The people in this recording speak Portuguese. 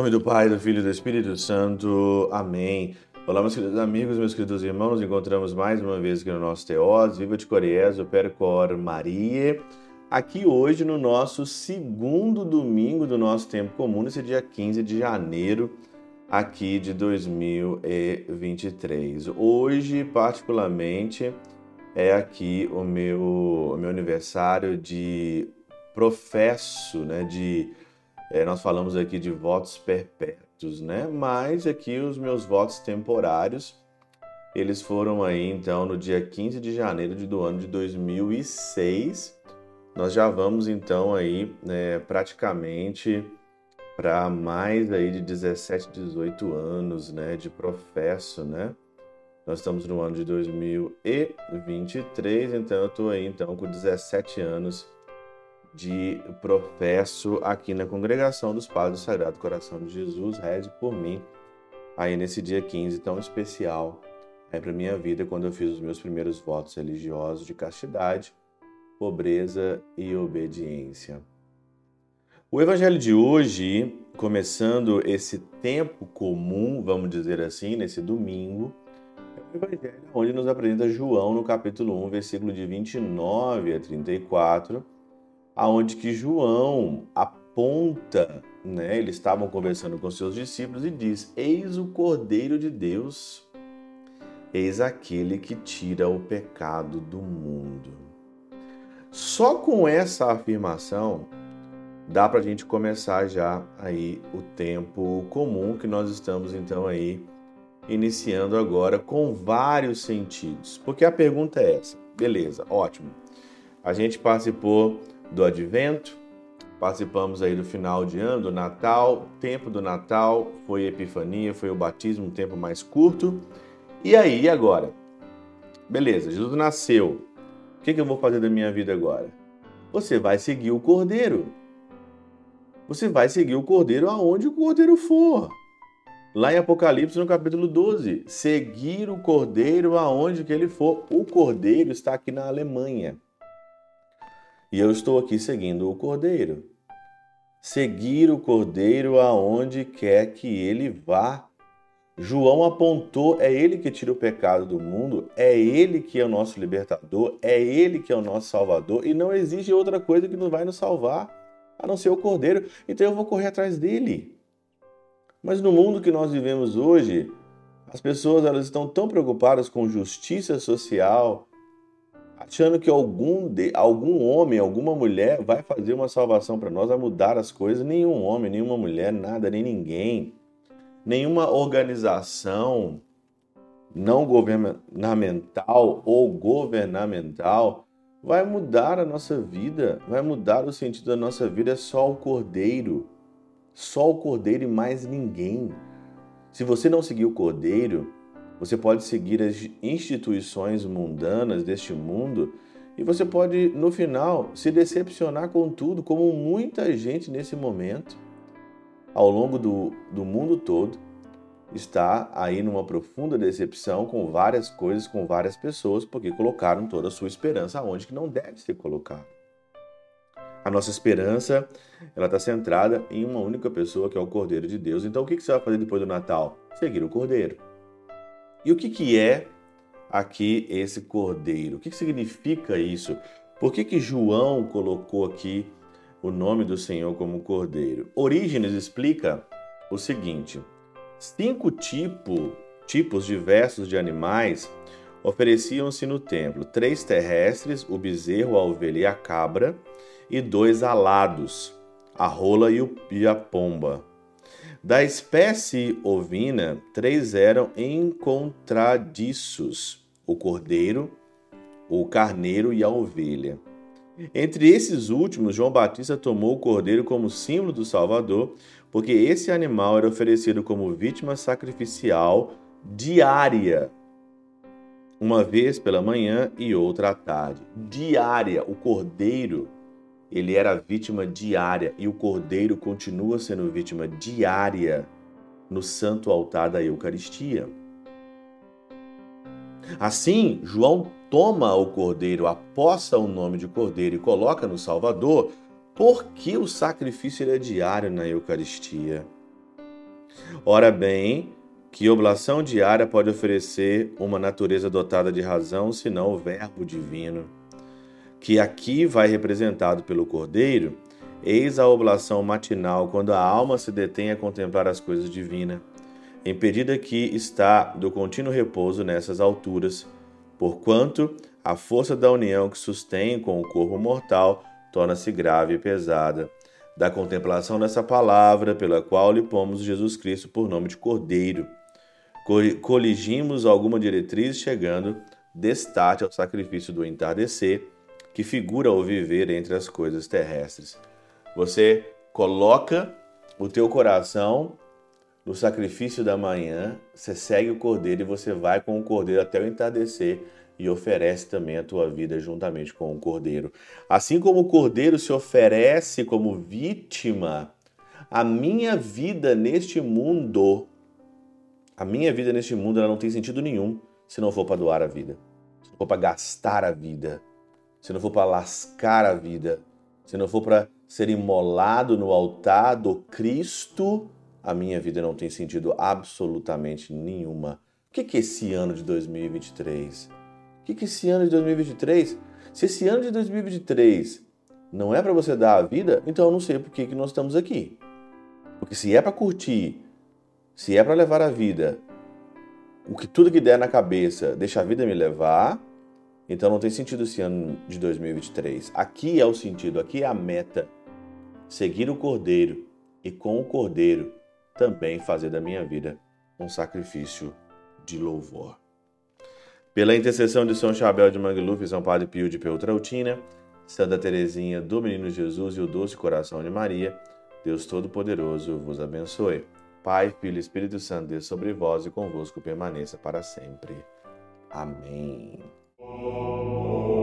nome do Pai, do Filho e do Espírito Santo. Amém. Olá, meus queridos amigos, meus queridos irmãos. Encontramos mais uma vez aqui no nosso Teós. Viva de Coriés, o Percor Maria. Aqui hoje no nosso segundo domingo do nosso tempo comum, nesse dia 15 de janeiro aqui de 2023. Hoje, particularmente, é aqui o meu, o meu aniversário de professo, né, de é, nós falamos aqui de votos perpétuos, né? Mas aqui os meus votos temporários, eles foram aí então no dia 15 de janeiro do ano de 2006. Nós já vamos então aí né, praticamente para mais aí de 17, 18 anos, né, de professo, né? Nós estamos no ano de 2023, então eu estou aí então com 17 anos de professo aqui na congregação dos Padres do Sagrado Coração de Jesus. Reze por mim aí nesse dia 15 tão especial é para minha vida quando eu fiz os meus primeiros votos religiosos de castidade, pobreza e obediência. O evangelho de hoje, começando esse tempo comum, vamos dizer assim, nesse domingo, é o evangelho onde nos apresenta João no capítulo 1, versículo de 29 a 34 aonde que João aponta, né? Eles estavam conversando com seus discípulos e diz: Eis o Cordeiro de Deus, eis aquele que tira o pecado do mundo. Só com essa afirmação dá para a gente começar já aí o tempo comum que nós estamos então aí iniciando agora com vários sentidos. Porque a pergunta é essa, beleza, ótimo. A gente participou do Advento, participamos aí do final de ano, do Natal, tempo do Natal, foi Epifania, foi o batismo, um tempo mais curto. E aí, agora? Beleza, Jesus nasceu. O que, que eu vou fazer da minha vida agora? Você vai seguir o Cordeiro. Você vai seguir o Cordeiro aonde o Cordeiro for. Lá em Apocalipse, no capítulo 12, seguir o Cordeiro aonde que ele for. O Cordeiro está aqui na Alemanha. E eu estou aqui seguindo o Cordeiro. Seguir o Cordeiro aonde quer que ele vá. João apontou, é ele que tira o pecado do mundo, é ele que é o nosso libertador, é ele que é o nosso salvador e não existe outra coisa que nos vai nos salvar a não ser o Cordeiro. Então eu vou correr atrás dele. Mas no mundo que nós vivemos hoje, as pessoas elas estão tão preocupadas com justiça social, achando que algum, de, algum homem, alguma mulher vai fazer uma salvação para nós, vai mudar as coisas. Nenhum homem, nenhuma mulher, nada, nem ninguém. Nenhuma organização não governamental ou governamental vai mudar a nossa vida, vai mudar o sentido da nossa vida. É só o Cordeiro. Só o Cordeiro e mais ninguém. Se você não seguir o Cordeiro, você pode seguir as instituições mundanas deste mundo e você pode, no final, se decepcionar com tudo, como muita gente nesse momento, ao longo do, do mundo todo, está aí numa profunda decepção com várias coisas, com várias pessoas, porque colocaram toda a sua esperança onde que não deve ser colocada. A nossa esperança ela está centrada em uma única pessoa, que é o Cordeiro de Deus. Então, o que você vai fazer depois do Natal? Seguir o Cordeiro. E o que, que é aqui esse cordeiro? O que, que significa isso? Por que, que João colocou aqui o nome do Senhor como cordeiro? Orígenes explica o seguinte: cinco tipo, tipos diversos de animais ofereciam-se no templo: três terrestres, o bezerro, a ovelha e a cabra, e dois alados, a rola e, o, e a pomba. Da espécie ovina, três eram encontradiços: o cordeiro, o carneiro e a ovelha. Entre esses últimos, João Batista tomou o cordeiro como símbolo do Salvador, porque esse animal era oferecido como vítima sacrificial diária, uma vez pela manhã e outra à tarde. Diária, o cordeiro ele era vítima diária e o cordeiro continua sendo vítima diária no santo altar da Eucaristia. Assim, João toma o cordeiro, aposta o nome de cordeiro e coloca no Salvador, porque o sacrifício é diário na Eucaristia. Ora bem, que oblação diária pode oferecer uma natureza dotada de razão, senão o Verbo divino, que aqui vai representado pelo Cordeiro, eis a oblação matinal, quando a alma se detém a contemplar as coisas divinas, impedida que está do contínuo repouso nessas alturas, porquanto a força da união que sustém com o corpo mortal torna-se grave e pesada. Da contemplação dessa palavra, pela qual lhe pomos Jesus Cristo por nome de Cordeiro coligimos alguma diretriz chegando destaque ao sacrifício do entardecer, que figura o viver entre as coisas terrestres. Você coloca o teu coração no sacrifício da manhã, você segue o cordeiro e você vai com o cordeiro até o entardecer e oferece também a tua vida juntamente com o cordeiro. Assim como o cordeiro se oferece como vítima, a minha vida neste mundo a minha vida neste mundo ela não tem sentido nenhum se não for para doar a vida, se não for para gastar a vida, se não for para lascar a vida, se não for para ser imolado no altar do Cristo, a minha vida não tem sentido absolutamente nenhuma. O que é esse ano de 2023? O que é esse ano de 2023? Se esse ano de 2023 não é para você dar a vida, então eu não sei por que, que nós estamos aqui. Porque se é para curtir se é para levar a vida, o que tudo que der na cabeça, deixa a vida me levar, então não tem sentido esse ano de 2023. Aqui é o sentido, aqui é a meta. Seguir o Cordeiro e com o Cordeiro também fazer da minha vida um sacrifício de louvor. Pela intercessão de São Chabel de Mangluf, São Padre Pio de Peltrautina, Santa Teresinha do Menino Jesus e o Doce Coração de Maria, Deus Todo-Poderoso vos abençoe. Pai, Filho e Espírito Santo, Deus sobre vós e convosco permaneça para sempre. Amém. O